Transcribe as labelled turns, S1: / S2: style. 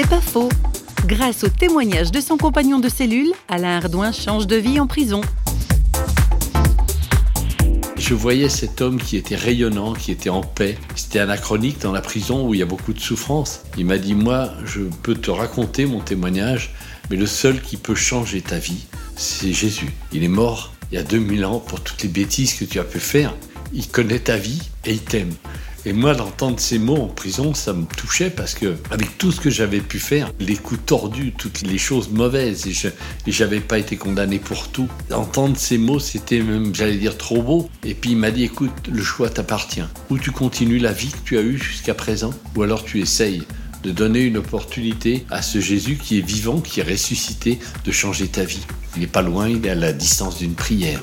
S1: C'est pas faux. Grâce au témoignage de son compagnon de cellule, Alain Ardouin change de vie en prison.
S2: Je voyais cet homme qui était rayonnant, qui était en paix. C'était anachronique dans la prison où il y a beaucoup de souffrance. Il m'a dit, moi, je peux te raconter mon témoignage, mais le seul qui peut changer ta vie, c'est Jésus. Il est mort il y a 2000 ans pour toutes les bêtises que tu as pu faire. Il connaît ta vie et il t'aime. Et moi, d'entendre ces mots en prison, ça me touchait parce que, avec tout ce que j'avais pu faire, les coups tordus, toutes les choses mauvaises, et je n'avais pas été condamné pour tout, d'entendre ces mots, c'était même, j'allais dire, trop beau. Et puis il m'a dit, écoute, le choix t'appartient. Ou tu continues la vie que tu as eue jusqu'à présent, ou alors tu essayes de donner une opportunité à ce Jésus qui est vivant, qui est ressuscité, de changer ta vie. Il n'est pas loin, il est à la distance d'une prière.